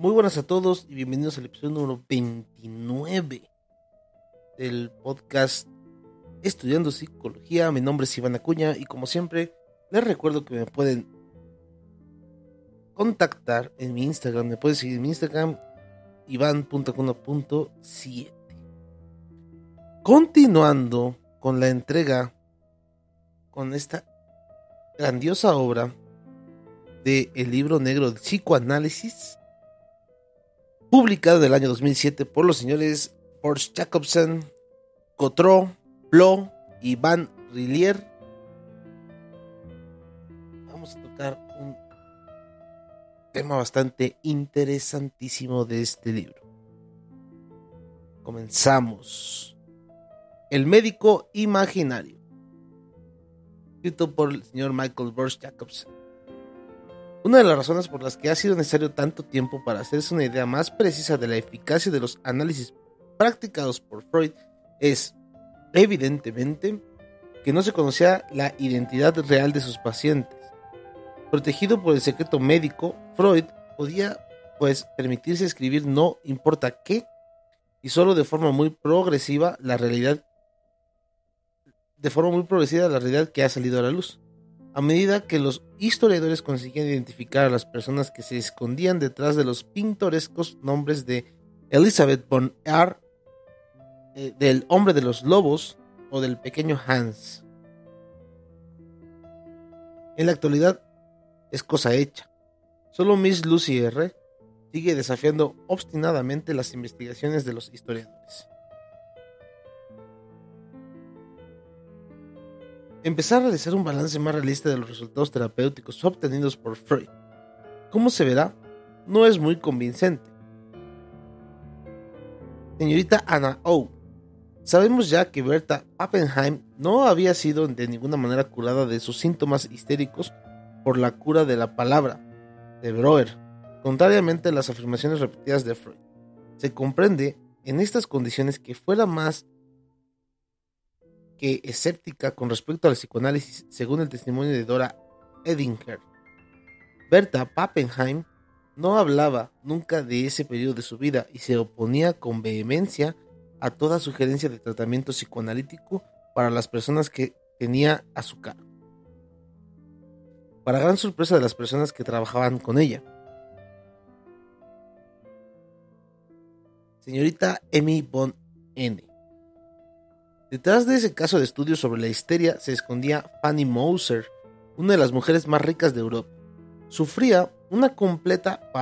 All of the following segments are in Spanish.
Muy buenas a todos y bienvenidos al episodio número 29 del podcast Estudiando Psicología. Mi nombre es Iván Acuña y como siempre les recuerdo que me pueden contactar en mi Instagram. Me pueden seguir en mi Instagram iván.acuña.7 Continuando con la entrega con esta grandiosa obra de el libro negro de psicoanálisis publicado en el año 2007 por los señores Horst Jacobsen, Cotro, Blo y Van Rillier. Vamos a tocar un tema bastante interesantísimo de este libro. Comenzamos. El médico imaginario. Escrito por el señor Michael Burst Jacobsen. Una de las razones por las que ha sido necesario tanto tiempo para hacerse una idea más precisa de la eficacia de los análisis practicados por Freud es, evidentemente, que no se conocía la identidad real de sus pacientes. Protegido por el secreto médico, Freud podía, pues, permitirse escribir no importa qué, y solo de forma muy progresiva la realidad de forma muy progresiva la realidad que ha salido a la luz. A medida que los historiadores conseguían identificar a las personas que se escondían detrás de los pintorescos nombres de Elizabeth von R., eh, del hombre de los lobos o del pequeño Hans. En la actualidad es cosa hecha. Solo Miss Lucy R. sigue desafiando obstinadamente las investigaciones de los historiadores. Empezar a realizar un balance más realista de los resultados terapéuticos obtenidos por Freud. Como se verá, no es muy convincente. Señorita Anna O. Sabemos ya que Berta Pappenheim no había sido de ninguna manera curada de sus síntomas histéricos por la cura de la palabra de Breuer, contrariamente a las afirmaciones repetidas de Freud. Se comprende en estas condiciones que fuera más que escéptica con respecto al psicoanálisis, según el testimonio de Dora Edinger. Berta Pappenheim no hablaba nunca de ese periodo de su vida y se oponía con vehemencia a toda sugerencia de tratamiento psicoanalítico para las personas que tenía a su cargo. Para gran sorpresa de las personas que trabajaban con ella. Señorita Emmy von N. Detrás de ese caso de estudio sobre la histeria se escondía Fanny Moser, una de las mujeres más ricas de Europa. Sufría una completa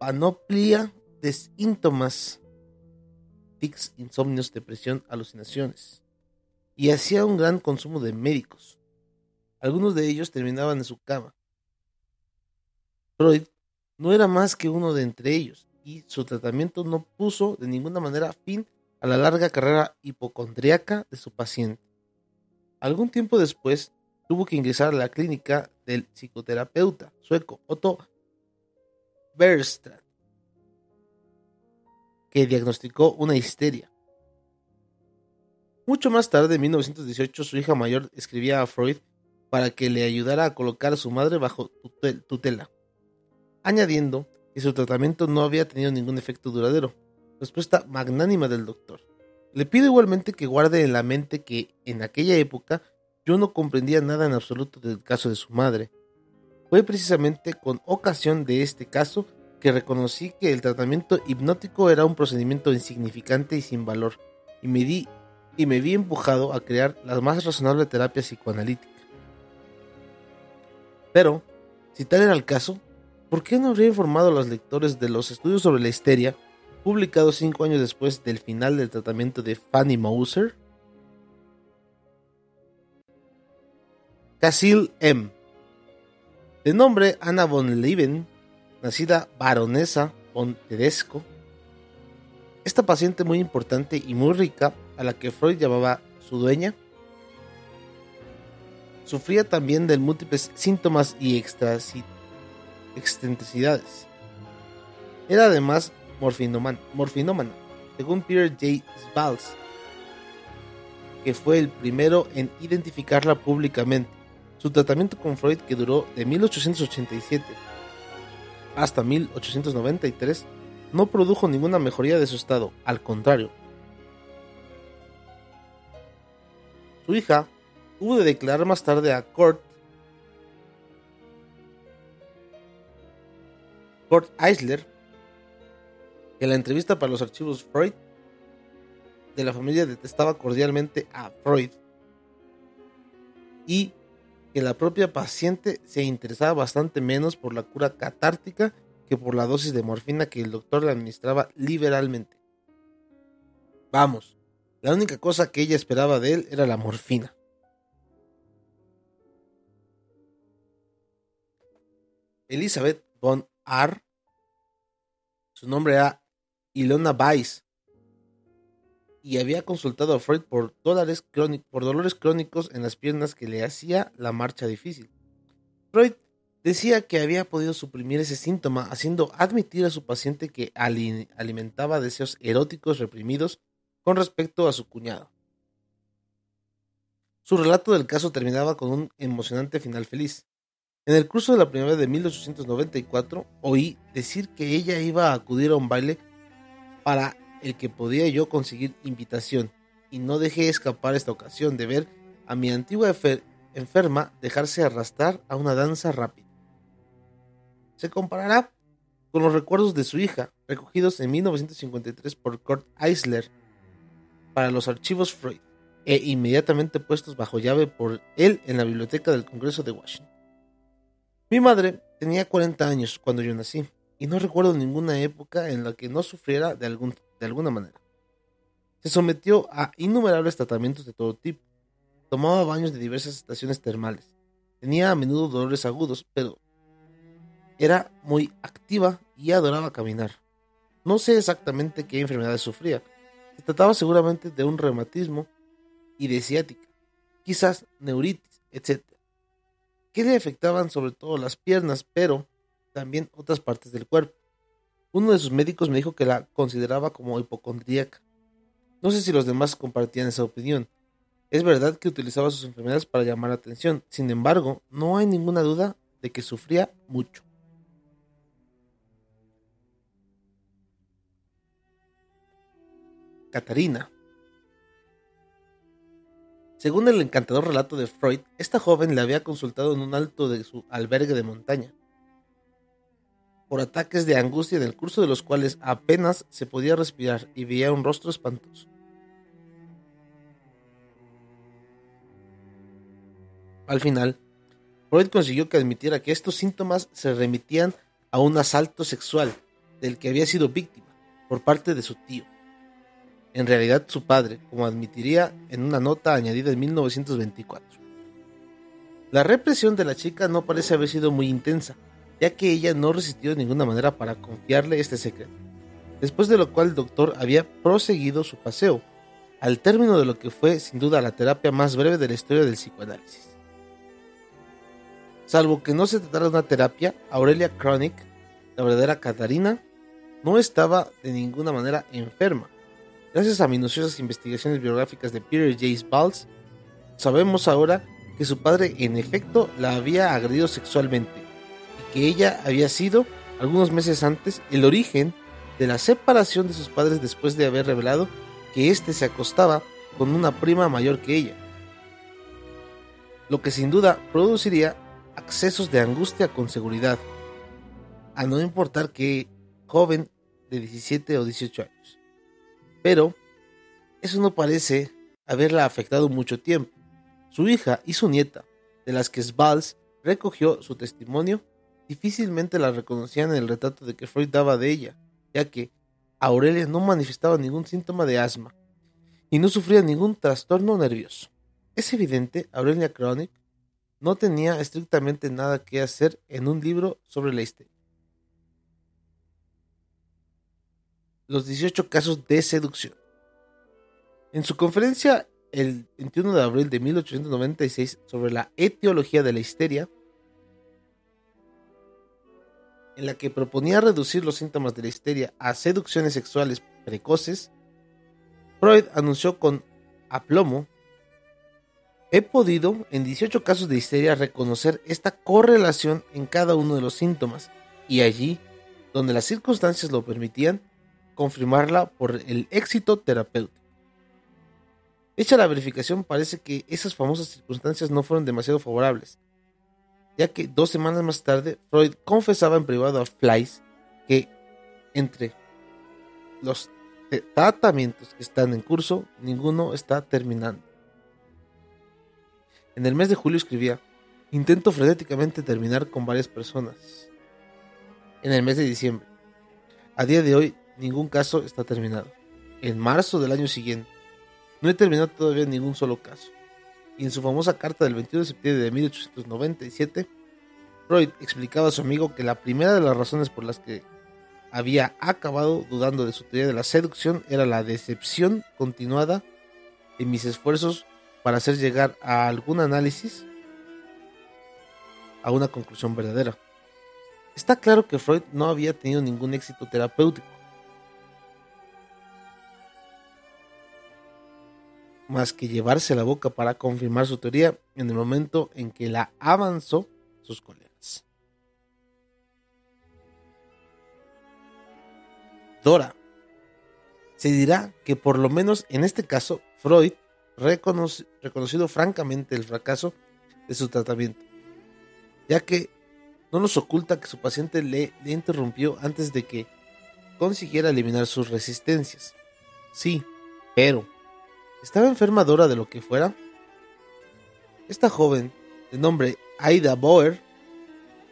panoplia de síntomas, tics, insomnios, depresión, alucinaciones, y hacía un gran consumo de médicos. Algunos de ellos terminaban en su cama. Freud no era más que uno de entre ellos, y su tratamiento no puso de ninguna manera fin a la larga carrera hipocondriaca de su paciente. Algún tiempo después, tuvo que ingresar a la clínica del psicoterapeuta sueco Otto Berstrand, que diagnosticó una histeria. Mucho más tarde, en 1918, su hija mayor escribía a Freud para que le ayudara a colocar a su madre bajo tutela, añadiendo que su tratamiento no había tenido ningún efecto duradero respuesta magnánima del doctor. Le pido igualmente que guarde en la mente que en aquella época yo no comprendía nada en absoluto del caso de su madre. Fue precisamente con ocasión de este caso que reconocí que el tratamiento hipnótico era un procedimiento insignificante y sin valor, y me, di, y me vi empujado a crear la más razonable terapia psicoanalítica. Pero, si tal era el caso, ¿por qué no habría informado a los lectores de los estudios sobre la histeria publicado cinco años después del final del tratamiento de Fanny Mauser. Casil M. De nombre Anna von Leben, nacida baronesa von Tedesco. Esta paciente muy importante y muy rica, a la que Freud llamaba su dueña, sufría también de múltiples síntomas y excentricidades. Era además morfinómana, según Peter J. Spals, que fue el primero en identificarla públicamente. Su tratamiento con Freud, que duró de 1887 hasta 1893, no produjo ninguna mejoría de su estado, al contrario. Su hija tuvo de declarar más tarde a Kurt, Kurt Eisler en la entrevista para los archivos Freud de la familia detestaba cordialmente a Freud y que la propia paciente se interesaba bastante menos por la cura catártica que por la dosis de morfina que el doctor le administraba liberalmente. Vamos, la única cosa que ella esperaba de él era la morfina. Elizabeth von R. Su nombre era Ilona Weiss y había consultado a Freud por, por dolores crónicos en las piernas que le hacía la marcha difícil. Freud decía que había podido suprimir ese síntoma haciendo admitir a su paciente que alimentaba deseos eróticos reprimidos con respecto a su cuñado. Su relato del caso terminaba con un emocionante final feliz. En el curso de la primavera de 1894 oí decir que ella iba a acudir a un baile para el que podía yo conseguir invitación y no dejé escapar esta ocasión de ver a mi antigua enferma dejarse arrastrar a una danza rápida. Se comparará con los recuerdos de su hija, recogidos en 1953 por Kurt Eisler para los archivos Freud, e inmediatamente puestos bajo llave por él en la biblioteca del Congreso de Washington. Mi madre tenía 40 años cuando yo nací, y no recuerdo ninguna época en la que no sufriera de, algún, de alguna manera. Se sometió a innumerables tratamientos de todo tipo. Tomaba baños de diversas estaciones termales. Tenía a menudo dolores agudos, pero era muy activa y adoraba caminar. No sé exactamente qué enfermedades sufría. Se trataba seguramente de un reumatismo y de ciática, quizás neuritis, etc. Que le afectaban sobre todo las piernas, pero también otras partes del cuerpo. Uno de sus médicos me dijo que la consideraba como hipocondríaca. No sé si los demás compartían esa opinión. Es verdad que utilizaba sus enfermedades para llamar la atención, sin embargo, no hay ninguna duda de que sufría mucho. Catarina. Según el encantador relato de Freud, esta joven le había consultado en un alto de su albergue de montaña por ataques de angustia en el curso de los cuales apenas se podía respirar y veía un rostro espantoso. Al final, Freud consiguió que admitiera que estos síntomas se remitían a un asalto sexual del que había sido víctima por parte de su tío. En realidad su padre, como admitiría en una nota añadida en 1924. La represión de la chica no parece haber sido muy intensa, ya que ella no resistió de ninguna manera para confiarle este secreto, después de lo cual el doctor había proseguido su paseo, al término de lo que fue sin duda la terapia más breve de la historia del psicoanálisis. Salvo que no se tratara de una terapia, Aurelia Chronic, la verdadera Catarina, no estaba de ninguna manera enferma. Gracias a minuciosas investigaciones biográficas de Peter J. Balls, sabemos ahora que su padre en efecto la había agredido sexualmente que ella había sido, algunos meses antes, el origen de la separación de sus padres después de haber revelado que éste se acostaba con una prima mayor que ella. Lo que sin duda produciría accesos de angustia con seguridad, a no importar que joven de 17 o 18 años. Pero eso no parece haberla afectado mucho tiempo. Su hija y su nieta, de las que Svalls recogió su testimonio, difícilmente la reconocían en el retrato de que Freud daba de ella, ya que Aurelia no manifestaba ningún síntoma de asma y no sufría ningún trastorno nervioso. Es evidente, Aurelia Chronic no tenía estrictamente nada que hacer en un libro sobre la histeria. Los 18 casos de seducción. En su conferencia el 21 de abril de 1896 sobre la etiología de la histeria, en la que proponía reducir los síntomas de la histeria a seducciones sexuales precoces, Freud anunció con aplomo, he podido en 18 casos de histeria reconocer esta correlación en cada uno de los síntomas y allí, donde las circunstancias lo permitían, confirmarla por el éxito terapéutico. Hecha la verificación, parece que esas famosas circunstancias no fueron demasiado favorables, ya que dos semanas más tarde Freud confesaba en privado a Fleiss que entre los tratamientos que están en curso, ninguno está terminando. En el mes de julio escribía, intento frenéticamente terminar con varias personas. En el mes de diciembre, a día de hoy, ningún caso está terminado. En marzo del año siguiente, no he terminado todavía ningún solo caso y en su famosa carta del 21 de septiembre de 1897, Freud explicaba a su amigo que la primera de las razones por las que había acabado dudando de su teoría de la seducción era la decepción continuada en mis esfuerzos para hacer llegar a algún análisis a una conclusión verdadera. Está claro que Freud no había tenido ningún éxito terapéutico más que llevarse la boca para confirmar su teoría en el momento en que la avanzó sus colegas. Dora. Se dirá que por lo menos en este caso Freud reconocido francamente el fracaso de su tratamiento, ya que no nos oculta que su paciente le interrumpió antes de que consiguiera eliminar sus resistencias. Sí, pero ¿Estaba enferma Dora de lo que fuera? Esta joven, de nombre Aida Bauer,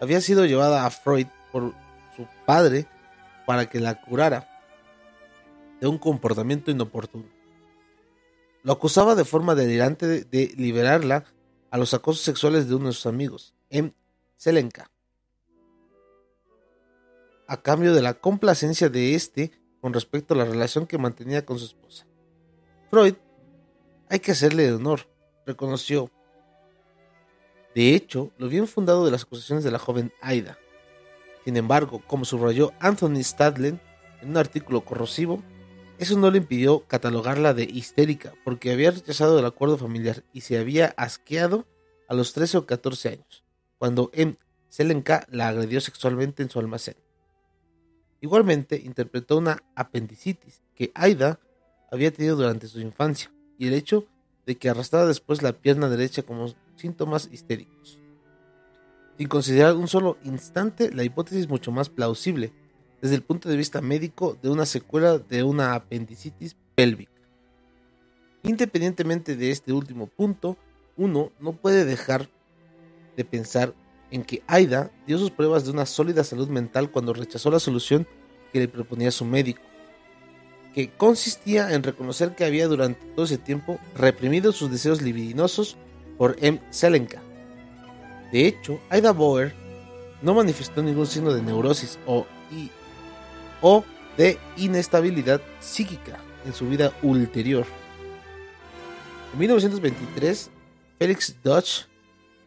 había sido llevada a Freud por su padre para que la curara de un comportamiento inoportuno. Lo acusaba de forma delirante de, liberarla a los acosos sexuales de uno de sus amigos, M. Selenka, a cambio de la complacencia de este con respecto a la relación que mantenía con su esposa. Freud hay que hacerle honor, reconoció. De hecho, lo bien fundado de las acusaciones de la joven Aida. Sin embargo, como subrayó Anthony Stadlen en un artículo corrosivo, eso no le impidió catalogarla de histérica, porque había rechazado el acuerdo familiar y se había asqueado a los 13 o 14 años, cuando M. Selenka la agredió sexualmente en su almacén. Igualmente interpretó una apendicitis que Aida había tenido durante su infancia, y el hecho de que arrastrara después la pierna derecha como síntomas histéricos. Sin considerar un solo instante la hipótesis mucho más plausible desde el punto de vista médico de una secuela de una apendicitis pélvica. Independientemente de este último punto, uno no puede dejar de pensar en que Aida dio sus pruebas de una sólida salud mental cuando rechazó la solución que le proponía su médico que consistía en reconocer que había durante todo ese tiempo reprimido sus deseos libidinosos por M. Selenka. De hecho, Aida Bauer no manifestó ningún signo de neurosis o, o de inestabilidad psíquica en su vida ulterior. En 1923, Felix Dodge,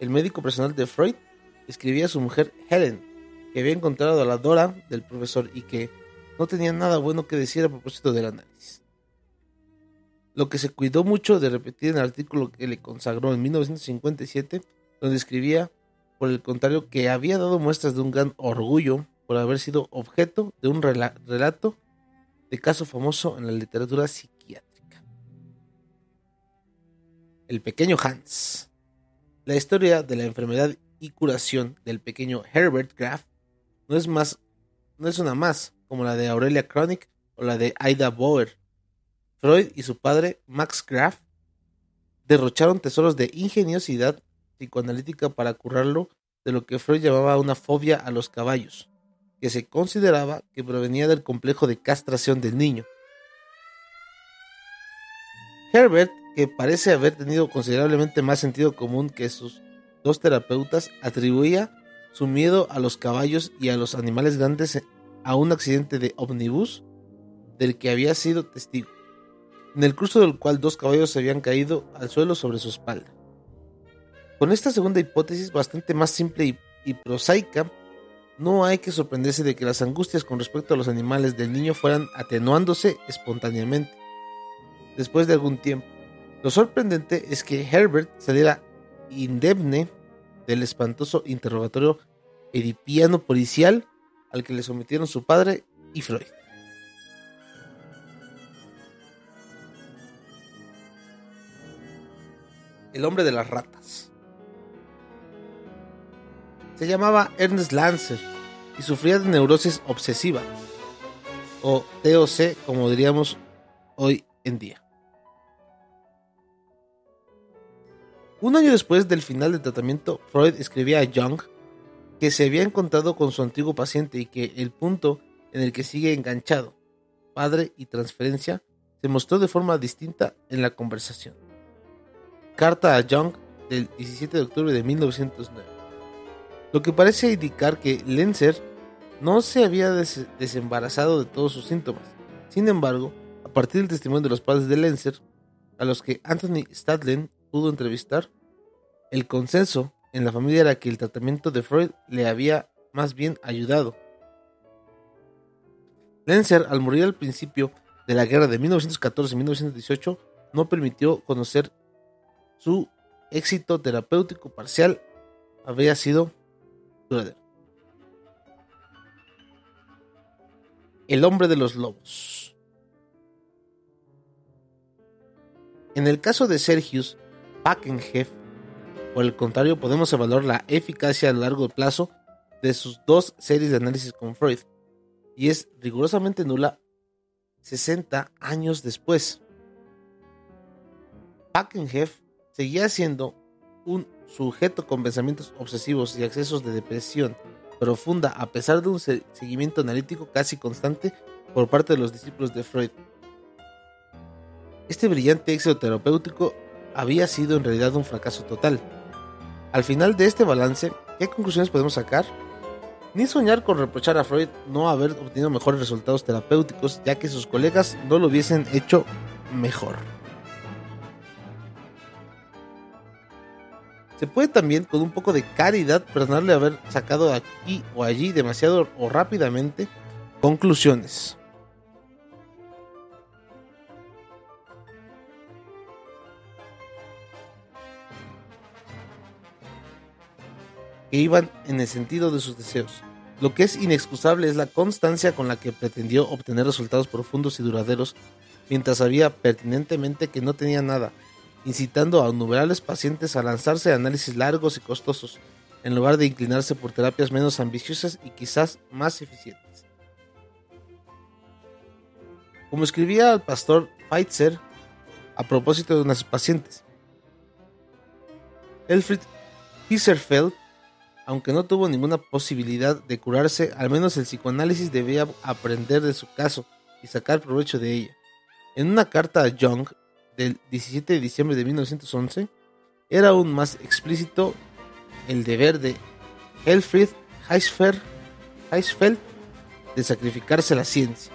el médico personal de Freud, escribía a su mujer Helen que había encontrado a la Dora del profesor y que no tenía nada bueno que decir a propósito del análisis. Lo que se cuidó mucho de repetir en el artículo que le consagró en 1957, donde escribía, por el contrario, que había dado muestras de un gran orgullo por haber sido objeto de un relato de caso famoso en la literatura psiquiátrica. El pequeño Hans. La historia de la enfermedad y curación del pequeño Herbert Graf no es más no es una más como la de Aurelia Chronic o la de Aida Bauer. Freud y su padre, Max Graf, derrocharon tesoros de ingeniosidad psicoanalítica para curarlo de lo que Freud llamaba una fobia a los caballos, que se consideraba que provenía del complejo de castración del niño. Herbert, que parece haber tenido considerablemente más sentido común que sus dos terapeutas, atribuía su miedo a los caballos y a los animales grandes a un accidente de ómnibus del que había sido testigo, en el curso del cual dos caballos se habían caído al suelo sobre su espalda. Con esta segunda hipótesis, bastante más simple y, prosaica, no hay que sorprenderse de que las angustias con respecto a los animales del niño fueran atenuándose espontáneamente después de algún tiempo. Lo sorprendente es que Herbert saliera indemne del espantoso interrogatorio edipiano policial al que le sometieron su padre y Freud. El hombre de las ratas. Se llamaba Ernest Lancer y sufría de neurosis obsesiva, o TOC como diríamos hoy en día. Un año después del final del tratamiento, Freud escribía a Jung que se había encontrado con su antiguo paciente y que el punto en el que sigue enganchado, padre y transferencia, se mostró de forma distinta en la conversación. Carta a Jung del 17 de octubre de 1909. Lo que parece indicar que Lenzer no se había desembarazado de todos sus síntomas. Sin embargo, a partir del testimonio de los padres de Lenzer, a los que Anthony Stadlen pudo entrevistar, el consenso en la familia era que el tratamiento de Freud le había más bien ayudado. Lenzer, al morir al principio de la guerra de 1914-1918, no permitió conocer su éxito terapéutico parcial había sido duradero. El hombre de los lobos. En el caso de Sergius Packenhef, por el contrario, podemos evaluar la eficacia a largo plazo de sus dos series de análisis con Freud, y es rigurosamente nula 60 años después. Packenhef seguía siendo un sujeto con pensamientos obsesivos y accesos de depresión profunda a pesar de un seguimiento analítico casi constante por parte de los discípulos de Freud. Este brillante éxito terapéutico había sido en realidad un fracaso total. Al final de este balance, ¿qué conclusiones podemos sacar? Ni soñar con reprochar a Freud no haber obtenido mejores resultados terapéuticos, ya que sus colegas no lo hubiesen hecho mejor. Se puede también, con un poco de caridad, perdonarle haber sacado aquí o allí demasiado o rápidamente conclusiones. Que iban en el sentido de sus deseos. Lo que es inexcusable es la constancia con la que pretendió obtener resultados profundos y duraderos, mientras sabía pertinentemente que no tenía nada, incitando a innumerables pacientes a lanzarse a análisis largos y costosos, en lugar de inclinarse por terapias menos ambiciosas y quizás más eficientes. Como escribía el pastor Feitzer a propósito de unas pacientes, Elfried Hisserfeld aunque no tuvo ninguna posibilidad de curarse, al menos el psicoanálisis debía aprender de su caso y sacar provecho de ella. En una carta a Jung del 17 de diciembre de 1911, era aún más explícito el deber de Helfried Heisfeld de sacrificarse a la ciencia.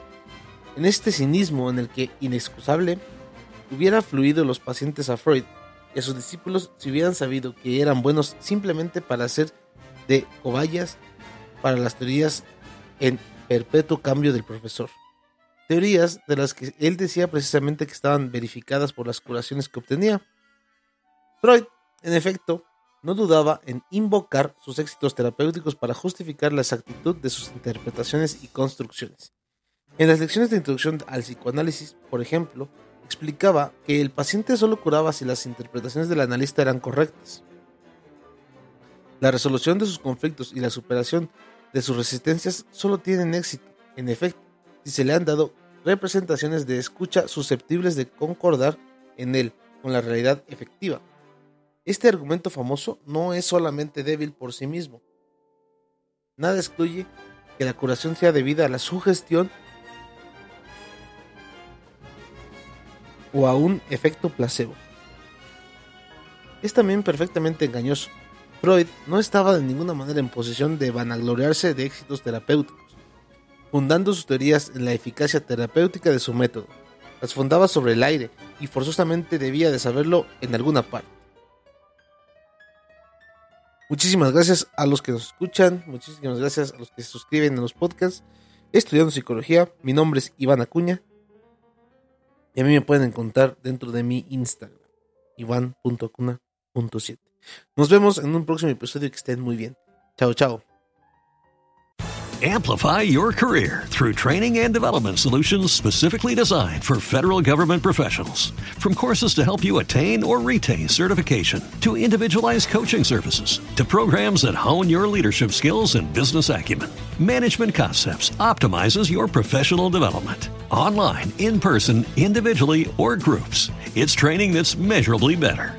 En este cinismo en el que, inexcusable, hubiera fluido los pacientes a Freud y a sus discípulos si hubieran sabido que eran buenos simplemente para hacer de cobayas para las teorías en perpetuo cambio del profesor. Teorías de las que él decía precisamente que estaban verificadas por las curaciones que obtenía. Freud, en efecto, no dudaba en invocar sus éxitos terapéuticos para justificar la exactitud de sus interpretaciones y construcciones. En las lecciones de introducción al psicoanálisis, por ejemplo, explicaba que el paciente solo curaba si las interpretaciones del analista eran correctas. La resolución de sus conflictos y la superación de sus resistencias solo tienen éxito, en efecto, si se le han dado representaciones de escucha susceptibles de concordar en él con la realidad efectiva. Este argumento famoso no es solamente débil por sí mismo. Nada excluye que la curación sea debida a la sugestión o a un efecto placebo. Es también perfectamente engañoso. Freud no estaba de ninguna manera en posición de vanagloriarse de éxitos terapéuticos, fundando sus teorías en la eficacia terapéutica de su método. Las fundaba sobre el aire y forzosamente debía de saberlo en alguna parte. Muchísimas gracias a los que nos escuchan, muchísimas gracias a los que se suscriben a los podcasts. Estudiando psicología, mi nombre es Iván Acuña y a mí me pueden encontrar dentro de mi Instagram, iván.acuna.7. Nos vemos en un próximo episodio que estén muy bien. Chao, chao. Amplify your career through training and development solutions specifically designed for federal government professionals. From courses to help you attain or retain certification, to individualized coaching services, to programs that hone your leadership skills and business acumen, Management Concepts optimizes your professional development. Online, in person, individually, or groups, it's training that's measurably better.